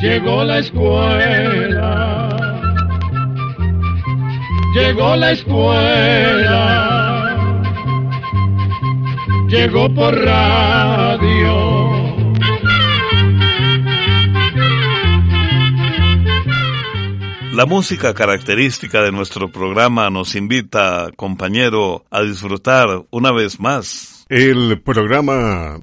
llegó la escuela, llegó la escuela, llegó por radio. La música característica de nuestro programa nos invita, compañero, a disfrutar una vez más. El programa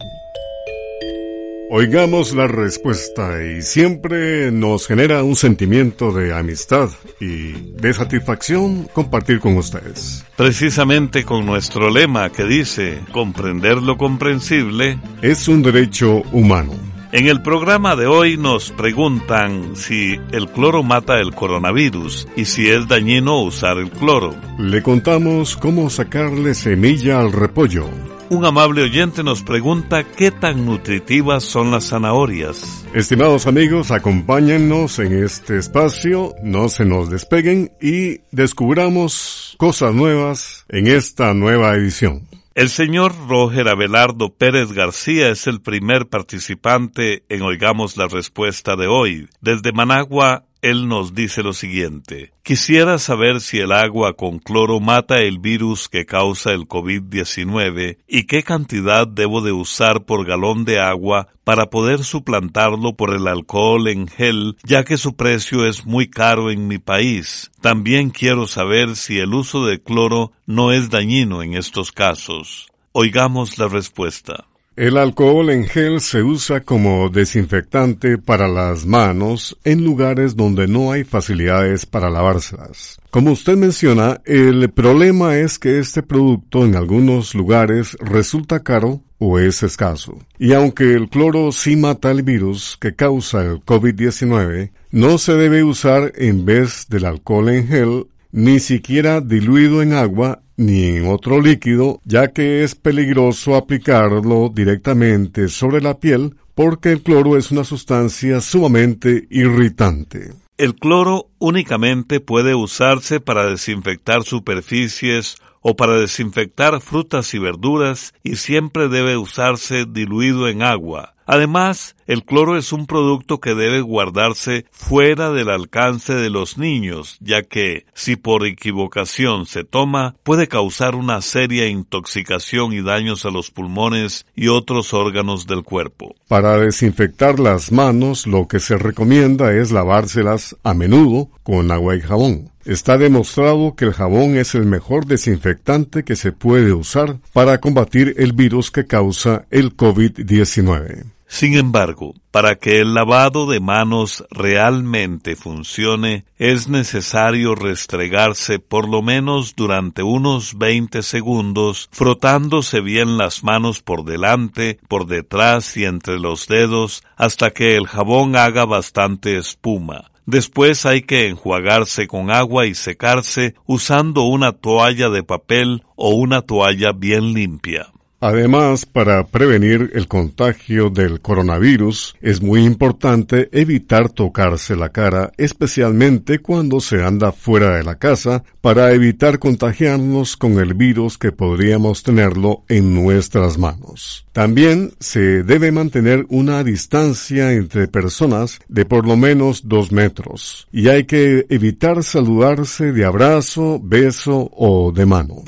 Oigamos la respuesta y siempre nos genera un sentimiento de amistad y de satisfacción compartir con ustedes. Precisamente con nuestro lema que dice, comprender lo comprensible es un derecho humano. En el programa de hoy nos preguntan si el cloro mata el coronavirus y si es dañino usar el cloro. Le contamos cómo sacarle semilla al repollo un amable oyente nos pregunta qué tan nutritivas son las zanahorias. Estimados amigos, acompáñennos en este espacio, no se nos despeguen y descubramos cosas nuevas en esta nueva edición. El señor Roger Abelardo Pérez García es el primer participante en Oigamos la Respuesta de hoy. Desde Managua, él nos dice lo siguiente. Quisiera saber si el agua con cloro mata el virus que causa el COVID-19 y qué cantidad debo de usar por galón de agua para poder suplantarlo por el alcohol en gel, ya que su precio es muy caro en mi país. También quiero saber si el uso de cloro no es dañino en estos casos. Oigamos la respuesta. El alcohol en gel se usa como desinfectante para las manos en lugares donde no hay facilidades para lavárselas. Como usted menciona, el problema es que este producto en algunos lugares resulta caro o es escaso. Y aunque el cloro sí mata el virus que causa el COVID-19, no se debe usar en vez del alcohol en gel ni siquiera diluido en agua ni en otro líquido, ya que es peligroso aplicarlo directamente sobre la piel porque el cloro es una sustancia sumamente irritante. El cloro únicamente puede usarse para desinfectar superficies o para desinfectar frutas y verduras y siempre debe usarse diluido en agua. Además, el cloro es un producto que debe guardarse fuera del alcance de los niños, ya que, si por equivocación se toma, puede causar una seria intoxicación y daños a los pulmones y otros órganos del cuerpo. Para desinfectar las manos, lo que se recomienda es lavárselas a menudo con agua y jabón. Está demostrado que el jabón es el mejor desinfectante que se puede usar para combatir el virus que causa el COVID-19. Sin embargo, para que el lavado de manos realmente funcione, es necesario restregarse por lo menos durante unos 20 segundos, frotándose bien las manos por delante, por detrás y entre los dedos, hasta que el jabón haga bastante espuma. Después hay que enjuagarse con agua y secarse usando una toalla de papel o una toalla bien limpia. Además, para prevenir el contagio del coronavirus, es muy importante evitar tocarse la cara, especialmente cuando se anda fuera de la casa, para evitar contagiarnos con el virus que podríamos tenerlo en nuestras manos. También se debe mantener una distancia entre personas de por lo menos dos metros, y hay que evitar saludarse de abrazo, beso o de mano.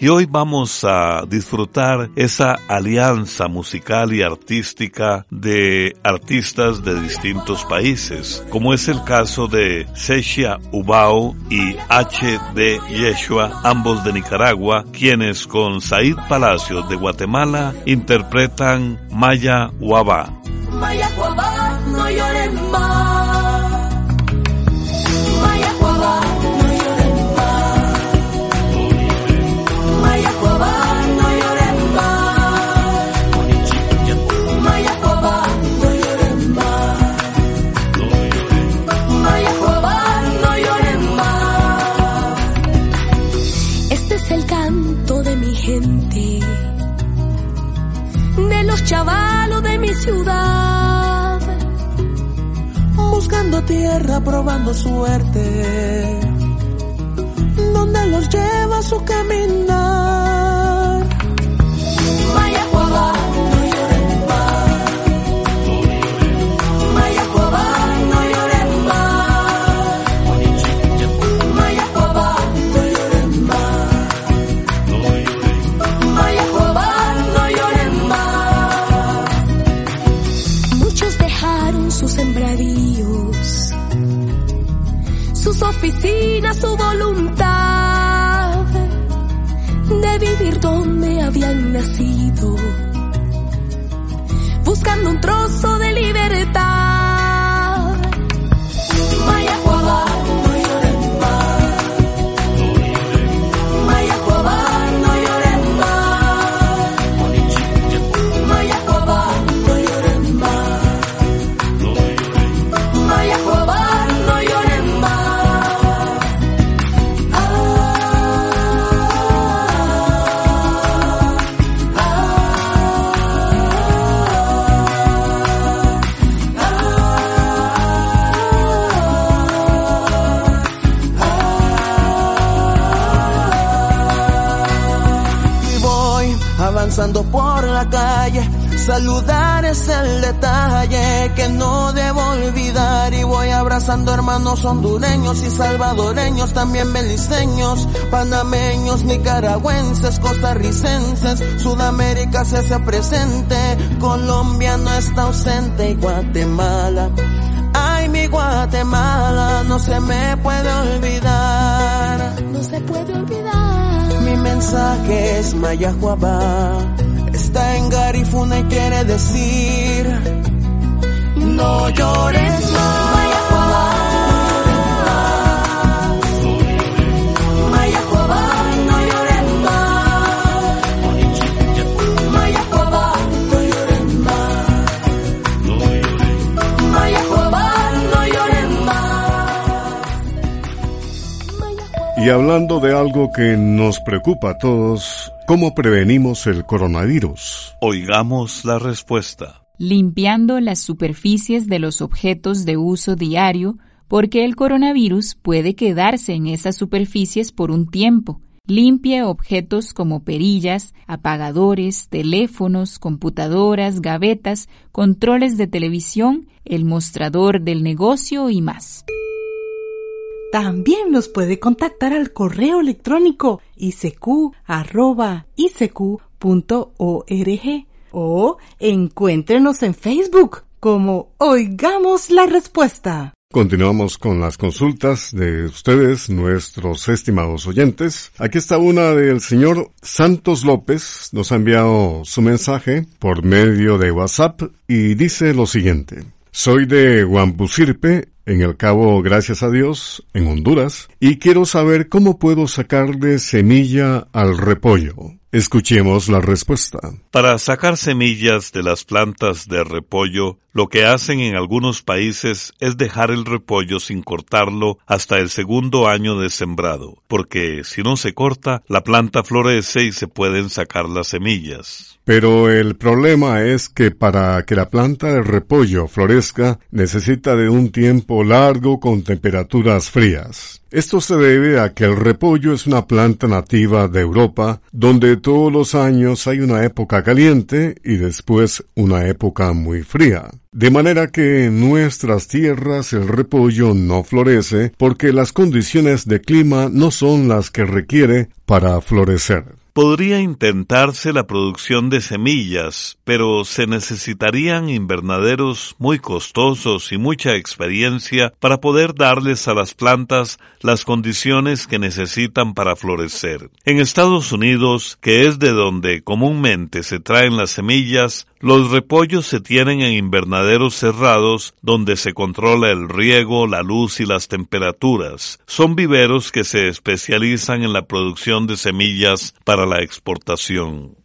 Y hoy vamos a disfrutar esa alianza musical y artística de artistas de distintos países, como es el caso de Sechia Ubao y H.D. Yeshua, ambos de Nicaragua, quienes con Said Palacios de Guatemala interpretan Maya Waba. Maya. Tierra, probando suerte, donde los lleva su caminar. Sus oficinas, su voluntad de vivir donde habían nacido, buscando un trozo de libertad. Avanzando por la calle. Saludar es el detalle que no debo olvidar y voy abrazando hermanos hondureños y salvadoreños, también beliceños, panameños, nicaragüenses, costarricenses, Sudamérica se hace presente, Colombia no está ausente y Guatemala. Ay, mi Guatemala no se me puede olvidar. No se puede olvidar. Mensaje es Mayajuabá. Está en Garifuna y quiere decir No llores más. Y hablando de algo que nos preocupa a todos, ¿cómo prevenimos el coronavirus? Oigamos la respuesta. limpiando las superficies de los objetos de uso diario, porque el coronavirus puede quedarse en esas superficies por un tiempo. Limpie objetos como perillas, apagadores, teléfonos, computadoras, gavetas, controles de televisión, el mostrador del negocio y más. También nos puede contactar al correo electrónico isq.org o encuéntrenos en Facebook como Oigamos la Respuesta. Continuamos con las consultas de ustedes, nuestros estimados oyentes. Aquí está una del señor Santos López. Nos ha enviado su mensaje por medio de WhatsApp y dice lo siguiente. Soy de Guampusirpe, en el Cabo, gracias a Dios, en Honduras, y quiero saber cómo puedo sacarle semilla al repollo. Escuchemos la respuesta. Para sacar semillas de las plantas de repollo, lo que hacen en algunos países es dejar el repollo sin cortarlo hasta el segundo año de sembrado, porque si no se corta, la planta florece y se pueden sacar las semillas. Pero el problema es que para que la planta de repollo florezca necesita de un tiempo largo con temperaturas frías. Esto se debe a que el repollo es una planta nativa de Europa, donde todos los años hay una época caliente y después una época muy fría. De manera que en nuestras tierras el repollo no florece porque las condiciones de clima no son las que requiere para florecer. Podría intentarse la producción de semillas, pero se necesitarían invernaderos muy costosos y mucha experiencia para poder darles a las plantas las condiciones que necesitan para florecer. En Estados Unidos, que es de donde comúnmente se traen las semillas, los repollos se tienen en invernaderos cerrados donde se controla el riego, la luz y las temperaturas. Son viveros que se especializan en la producción de semillas para la exportación.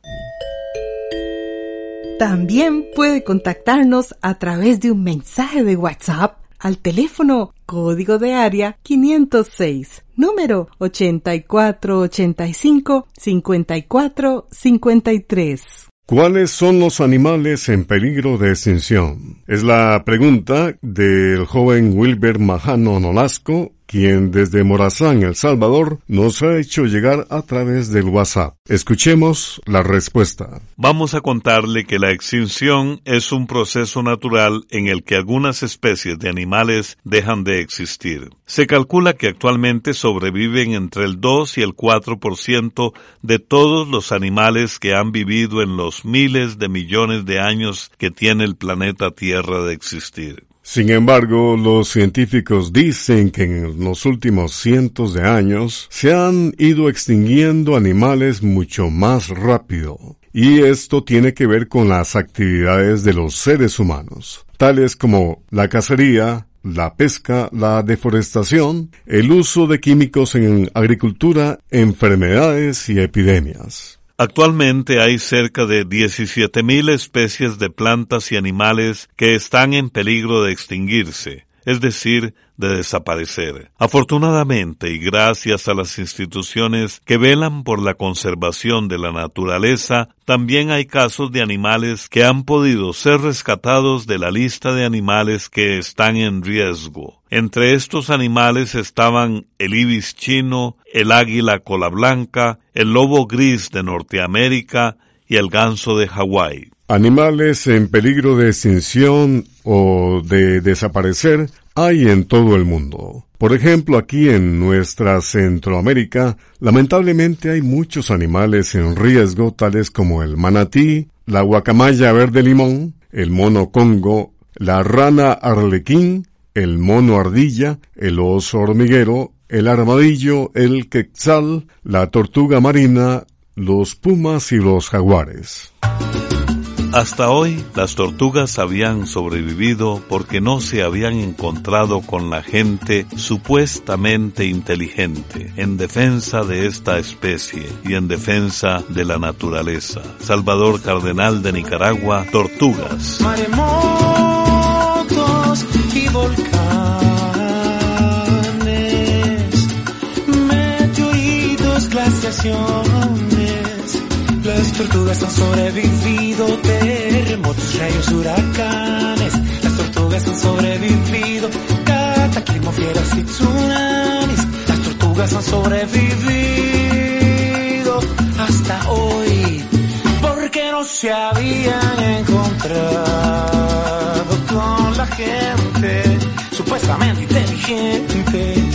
También puede contactarnos a través de un mensaje de WhatsApp al teléfono código de área 506, número 8485 5453. ¿Cuáles son los animales en peligro de extinción? Es la pregunta del joven Wilber Majano Nolasco, quien desde Morazán, El Salvador, nos ha hecho llegar a través del WhatsApp. Escuchemos la respuesta. Vamos a contarle que la extinción es un proceso natural en el que algunas especies de animales dejan de existir. Se calcula que actualmente sobreviven entre el 2 y el 4% de todos los animales que han vivido en los miles de millones de años que tiene el planeta Tierra de existir. Sin embargo, los científicos dicen que en los últimos cientos de años se han ido extinguiendo animales mucho más rápido. Y esto tiene que ver con las actividades de los seres humanos, tales como la cacería, la pesca, la deforestación, el uso de químicos en agricultura, enfermedades y epidemias. Actualmente hay cerca de 17.000 especies de plantas y animales que están en peligro de extinguirse, es decir, de desaparecer. Afortunadamente y gracias a las instituciones que velan por la conservación de la naturaleza, también hay casos de animales que han podido ser rescatados de la lista de animales que están en riesgo. Entre estos animales estaban el ibis chino, el águila cola blanca, el lobo gris de Norteamérica y el ganso de Hawái. Animales en peligro de extinción o de desaparecer hay en todo el mundo. Por ejemplo, aquí en nuestra Centroamérica, lamentablemente hay muchos animales en riesgo, tales como el manatí, la guacamaya verde limón, el mono congo, la rana arlequín, el mono ardilla, el oso hormiguero, el armadillo, el quetzal, la tortuga marina, los pumas y los jaguares. Hasta hoy las tortugas habían sobrevivido porque no se habían encontrado con la gente supuestamente inteligente en defensa de esta especie y en defensa de la naturaleza. Salvador Cardenal de Nicaragua, Tortugas. Maremotos y volcanes, meteoritos, glaciaciones las tortugas han sobrevivido terremotos, rayos, huracanes. Las tortugas han sobrevivido cataclismo, fieras y tsunamis. Las tortugas han sobrevivido hasta hoy porque no se habían encontrado con la gente supuestamente inteligente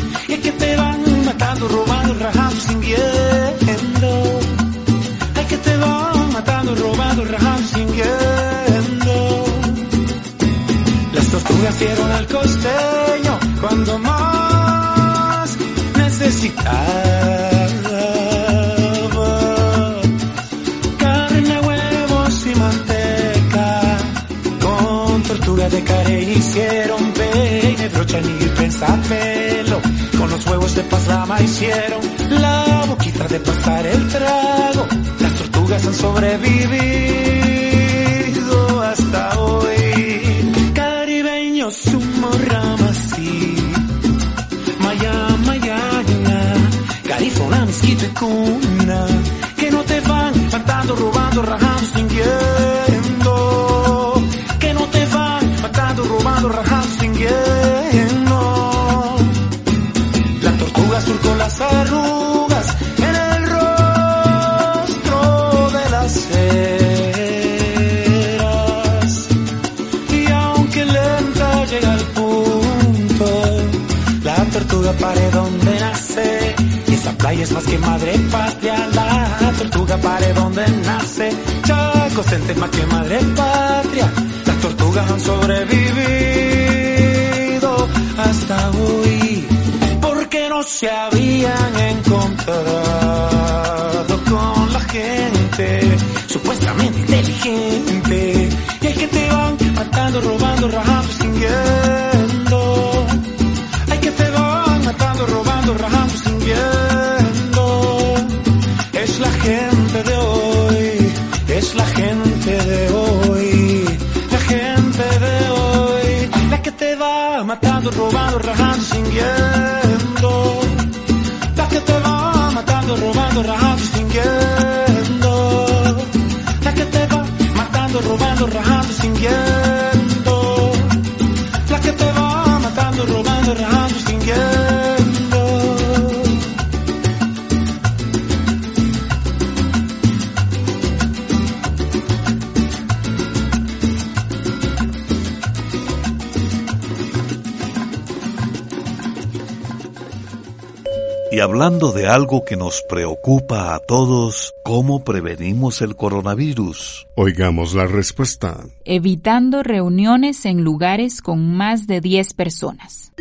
Las tortugas dieron al costeño cuando más necesitaba. Carne, huevos y manteca. Con tortuga de care hicieron peine, brocha, ni pensapelo. Con los huevos de pasama hicieron la boquita de pasar el trago han sobrevivido Que no te van matando, robando, rajando, extinguiendo. Que no te van matando, robando, rajando, extinguiendo. La tortuga surcó las arrugas pare donde nace. Es más que madre patria, la tortuga pare donde nace. Chaco sente más que madre patria, las tortugas han sobrevivido hasta hoy. Porque no se habían encontrado sintiendo. Y hablando de algo que nos preocupa a todos, ¿cómo prevenimos el coronavirus? Oigamos la respuesta. Evitando reuniones en lugares con más de 10 personas.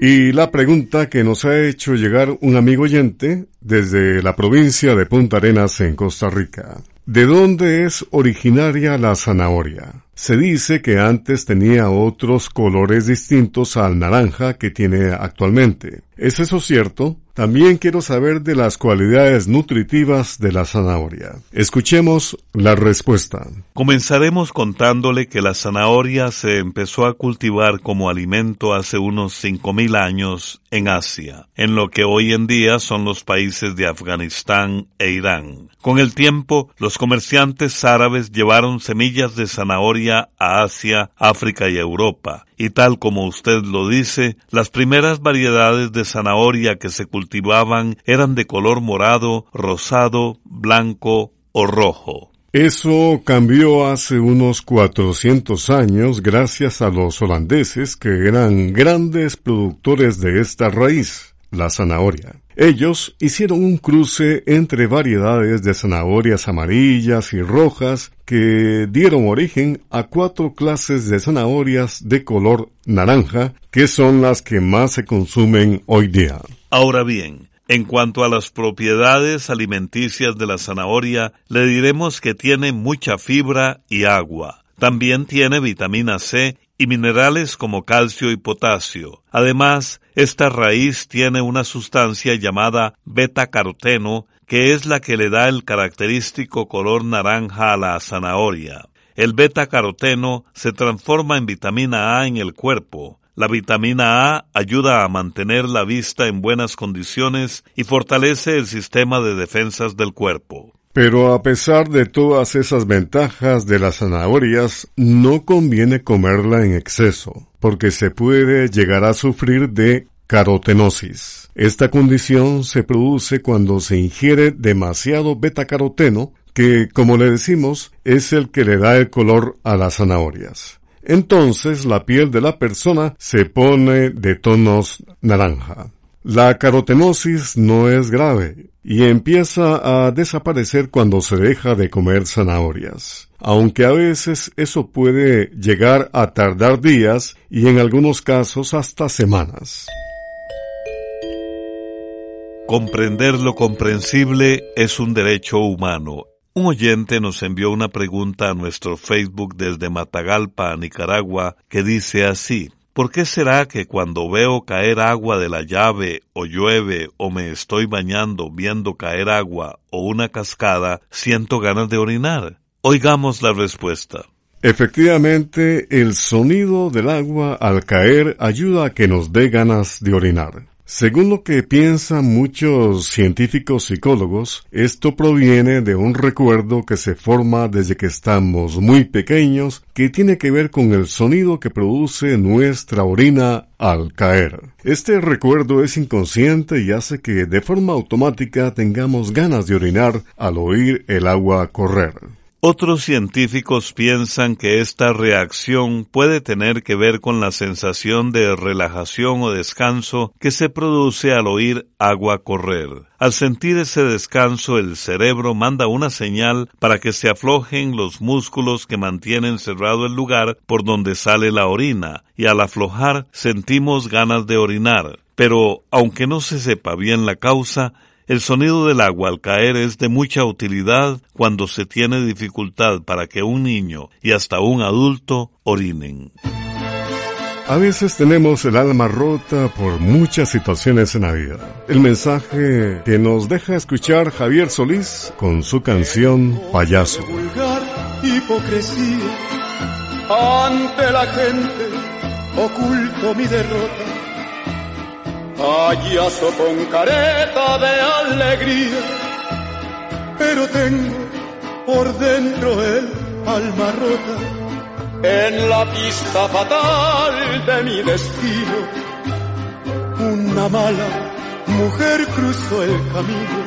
Y la pregunta que nos ha hecho llegar un amigo oyente desde la provincia de Punta Arenas en Costa Rica. ¿De dónde es originaria la zanahoria? Se dice que antes tenía otros colores distintos al naranja que tiene actualmente. ¿Es eso cierto? También quiero saber de las cualidades nutritivas de la zanahoria. Escuchemos la respuesta. Comenzaremos contándole que la zanahoria se empezó a cultivar como alimento hace unos 5.000 años en Asia, en lo que hoy en día son los países de Afganistán e Irán. Con el tiempo, los comerciantes árabes llevaron semillas de zanahoria a Asia, África y Europa, y tal como usted lo dice, las primeras variedades de zanahoria que se cultivaban eran de color morado, rosado, blanco o rojo. Eso cambió hace unos 400 años gracias a los holandeses que eran grandes productores de esta raíz, la zanahoria. Ellos hicieron un cruce entre variedades de zanahorias amarillas y rojas que dieron origen a cuatro clases de zanahorias de color naranja, que son las que más se consumen hoy día. Ahora bien, en cuanto a las propiedades alimenticias de la zanahoria, le diremos que tiene mucha fibra y agua. También tiene vitamina C y minerales como calcio y potasio. Además, esta raíz tiene una sustancia llamada beta-caroteno que es la que le da el característico color naranja a la zanahoria. El beta-caroteno se transforma en vitamina A en el cuerpo. La vitamina A ayuda a mantener la vista en buenas condiciones y fortalece el sistema de defensas del cuerpo. Pero a pesar de todas esas ventajas de las zanahorias, no conviene comerla en exceso, porque se puede llegar a sufrir de carotenosis. Esta condición se produce cuando se ingiere demasiado betacaroteno, que, como le decimos, es el que le da el color a las zanahorias. Entonces la piel de la persona se pone de tonos naranja. La carotenosis no es grave y empieza a desaparecer cuando se deja de comer zanahorias, aunque a veces eso puede llegar a tardar días y en algunos casos hasta semanas. Comprender lo comprensible es un derecho humano. Un oyente nos envió una pregunta a nuestro Facebook desde Matagalpa, Nicaragua, que dice así. ¿Por qué será que cuando veo caer agua de la llave o llueve o me estoy bañando viendo caer agua o una cascada, siento ganas de orinar? Oigamos la respuesta. Efectivamente, el sonido del agua al caer ayuda a que nos dé ganas de orinar. Según lo que piensan muchos científicos psicólogos, esto proviene de un recuerdo que se forma desde que estamos muy pequeños, que tiene que ver con el sonido que produce nuestra orina al caer. Este recuerdo es inconsciente y hace que de forma automática tengamos ganas de orinar al oír el agua correr. Otros científicos piensan que esta reacción puede tener que ver con la sensación de relajación o descanso que se produce al oír agua correr. Al sentir ese descanso el cerebro manda una señal para que se aflojen los músculos que mantienen cerrado el lugar por donde sale la orina, y al aflojar sentimos ganas de orinar. Pero, aunque no se sepa bien la causa, el sonido del agua al caer es de mucha utilidad cuando se tiene dificultad para que un niño y hasta un adulto orinen. A veces tenemos el alma rota por muchas situaciones en la vida. El mensaje que nos deja escuchar Javier Solís con su canción Payaso. Vulgar hipocresía. Ante la gente oculto mi derrota. Payaso con careta de alegría. Pero tengo por dentro el alma rota en la pista fatal de mi destino. Una mala mujer cruzó el camino.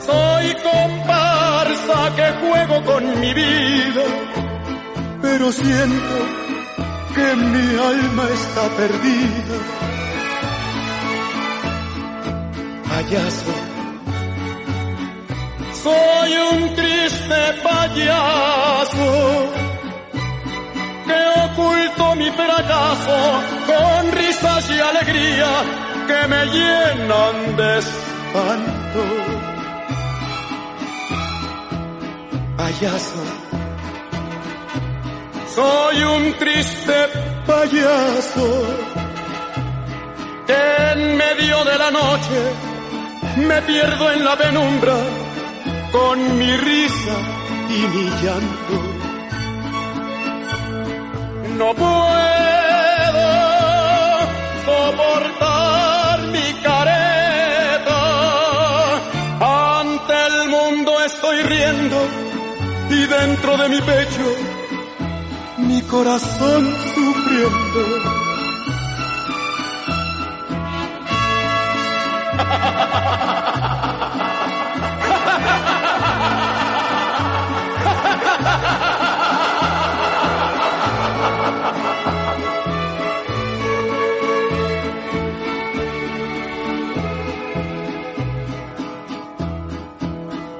Soy comparsa que juego con mi vida, pero siento que mi alma está perdida. Payaso, soy un triste payaso que oculto mi fracaso con risas y alegría que me llenan de espanto. Payaso, soy un triste payaso que en medio de la noche me pierdo en la penumbra con mi risa y mi llanto. No puedo soportar mi careta. Ante el mundo estoy riendo y dentro de mi pecho mi corazón sufriendo.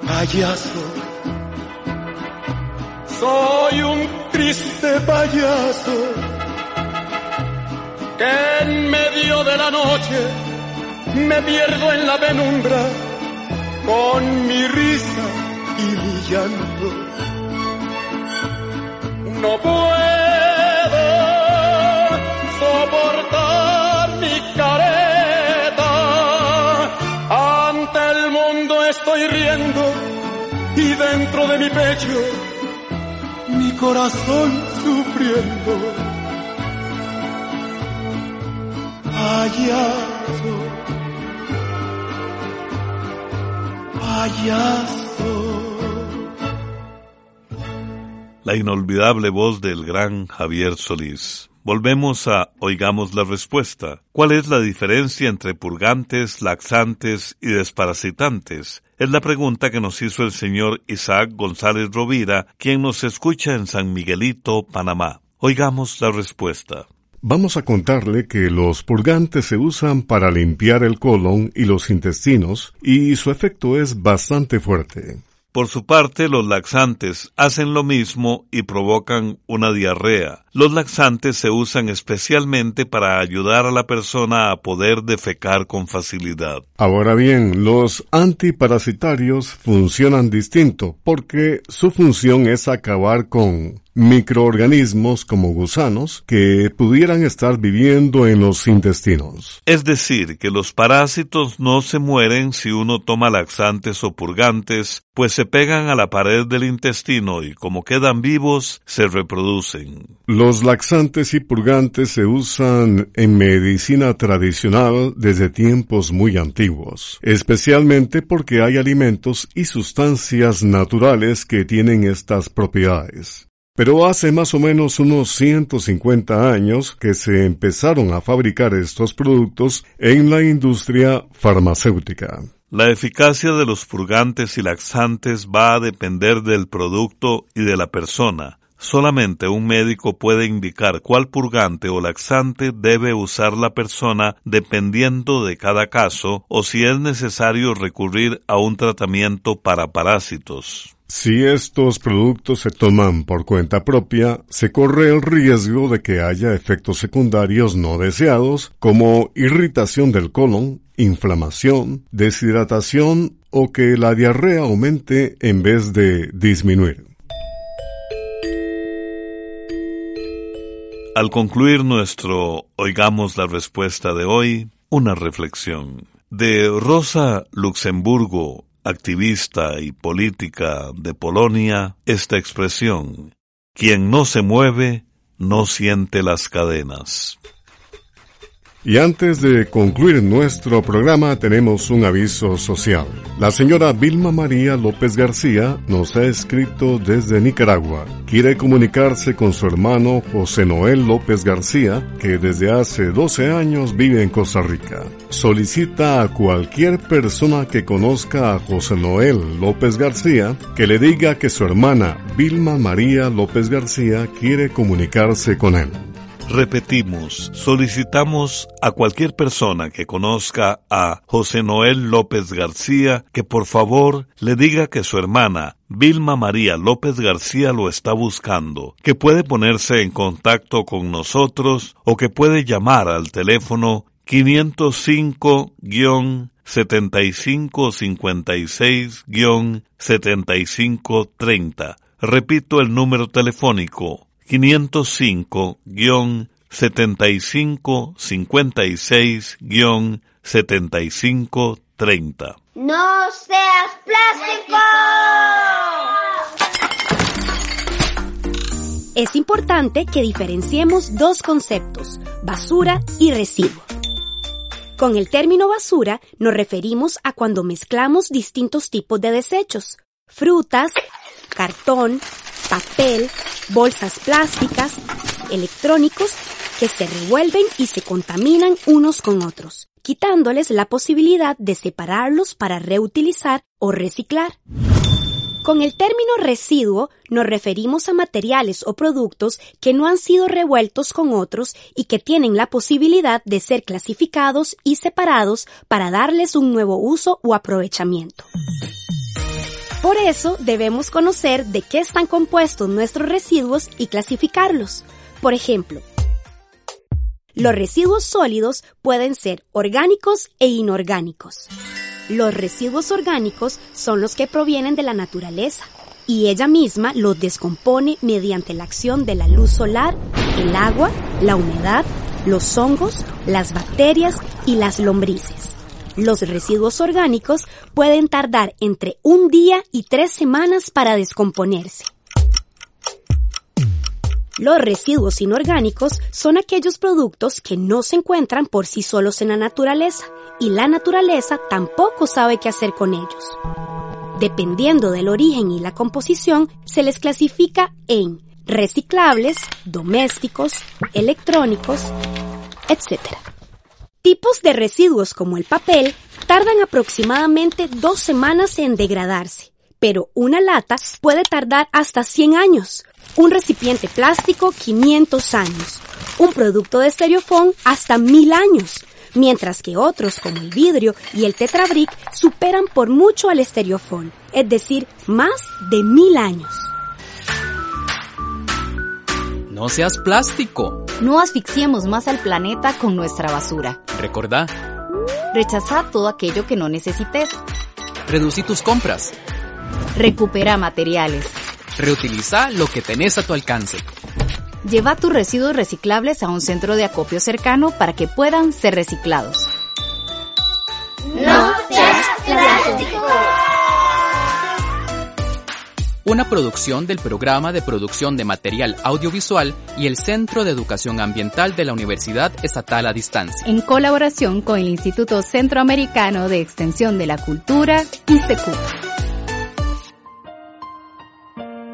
Payaso, soy un triste payaso que en medio de la noche me pierdo en la penumbra con mi risa y mi llanto. No puedo soportar mi careta. Ante el mundo estoy riendo y dentro de mi pecho mi corazón sufriendo. Payaso, La inolvidable voz del gran Javier Solís. Volvemos a Oigamos la respuesta. ¿Cuál es la diferencia entre purgantes, laxantes y desparasitantes? Es la pregunta que nos hizo el señor Isaac González Rovira, quien nos escucha en San Miguelito, Panamá. Oigamos la respuesta. Vamos a contarle que los purgantes se usan para limpiar el colon y los intestinos y su efecto es bastante fuerte. Por su parte, los laxantes hacen lo mismo y provocan una diarrea. Los laxantes se usan especialmente para ayudar a la persona a poder defecar con facilidad. Ahora bien, los antiparasitarios funcionan distinto porque su función es acabar con microorganismos como gusanos que pudieran estar viviendo en los intestinos. Es decir, que los parásitos no se mueren si uno toma laxantes o purgantes, pues se pegan a la pared del intestino y como quedan vivos, se reproducen. Los laxantes y purgantes se usan en medicina tradicional desde tiempos muy antiguos, especialmente porque hay alimentos y sustancias naturales que tienen estas propiedades. Pero hace más o menos unos 150 años que se empezaron a fabricar estos productos en la industria farmacéutica. La eficacia de los purgantes y laxantes va a depender del producto y de la persona. Solamente un médico puede indicar cuál purgante o laxante debe usar la persona dependiendo de cada caso o si es necesario recurrir a un tratamiento para parásitos. Si estos productos se toman por cuenta propia, se corre el riesgo de que haya efectos secundarios no deseados como irritación del colon, inflamación, deshidratación o que la diarrea aumente en vez de disminuir. Al concluir nuestro Oigamos la respuesta de hoy, una reflexión. De Rosa Luxemburgo, activista y política de Polonia, esta expresión, quien no se mueve, no siente las cadenas. Y antes de concluir nuestro programa tenemos un aviso social. La señora Vilma María López García nos ha escrito desde Nicaragua. Quiere comunicarse con su hermano José Noel López García, que desde hace 12 años vive en Costa Rica. Solicita a cualquier persona que conozca a José Noel López García que le diga que su hermana Vilma María López García quiere comunicarse con él. Repetimos, solicitamos a cualquier persona que conozca a José Noel López García que por favor le diga que su hermana Vilma María López García lo está buscando, que puede ponerse en contacto con nosotros o que puede llamar al teléfono 505 7556 7530. Repito el número telefónico 505-7556-7530. ¡No seas plástico! Es importante que diferenciemos dos conceptos, basura y residuo. Con el término basura nos referimos a cuando mezclamos distintos tipos de desechos, frutas, cartón, papel, bolsas plásticas, electrónicos que se revuelven y se contaminan unos con otros, quitándoles la posibilidad de separarlos para reutilizar o reciclar. Con el término residuo nos referimos a materiales o productos que no han sido revueltos con otros y que tienen la posibilidad de ser clasificados y separados para darles un nuevo uso o aprovechamiento. Por eso debemos conocer de qué están compuestos nuestros residuos y clasificarlos. Por ejemplo, los residuos sólidos pueden ser orgánicos e inorgánicos. Los residuos orgánicos son los que provienen de la naturaleza y ella misma los descompone mediante la acción de la luz solar, el agua, la humedad, los hongos, las bacterias y las lombrices. Los residuos orgánicos pueden tardar entre un día y tres semanas para descomponerse. Los residuos inorgánicos son aquellos productos que no se encuentran por sí solos en la naturaleza y la naturaleza tampoco sabe qué hacer con ellos. Dependiendo del origen y la composición, se les clasifica en reciclables, domésticos, electrónicos, etc. Tipos de residuos como el papel tardan aproximadamente dos semanas en degradarse, pero una lata puede tardar hasta 100 años, un recipiente plástico 500 años, un producto de estereofón hasta 1000 años, mientras que otros como el vidrio y el tetrabric superan por mucho al estereofón, es decir, más de 1000 años. No seas plástico. No asfixiemos más al planeta con nuestra basura. Recordá. Rechaza todo aquello que no necesites. Reducí tus compras. Recupera materiales. Reutiliza lo que tenés a tu alcance. Lleva tus residuos reciclables a un centro de acopio cercano para que puedan ser reciclados. No seas plástico una producción del Programa de Producción de Material Audiovisual y el Centro de Educación Ambiental de la Universidad Estatal a Distancia. En colaboración con el Instituto Centroamericano de Extensión de la Cultura, ICECU.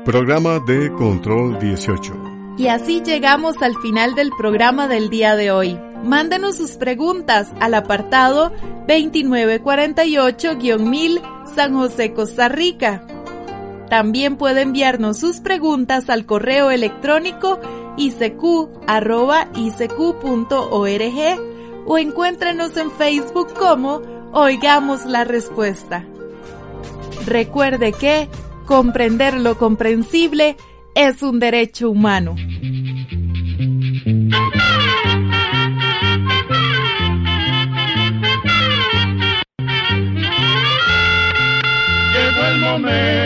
Programa de Control 18. Y así llegamos al final del programa del día de hoy. Mándenos sus preguntas al apartado 2948-1000 San José, Costa Rica también puede enviarnos sus preguntas al correo electrónico isq.org o encuéntrenos en Facebook como Oigamos la Respuesta. Recuerde que comprender lo comprensible es un derecho humano. Llegó el momento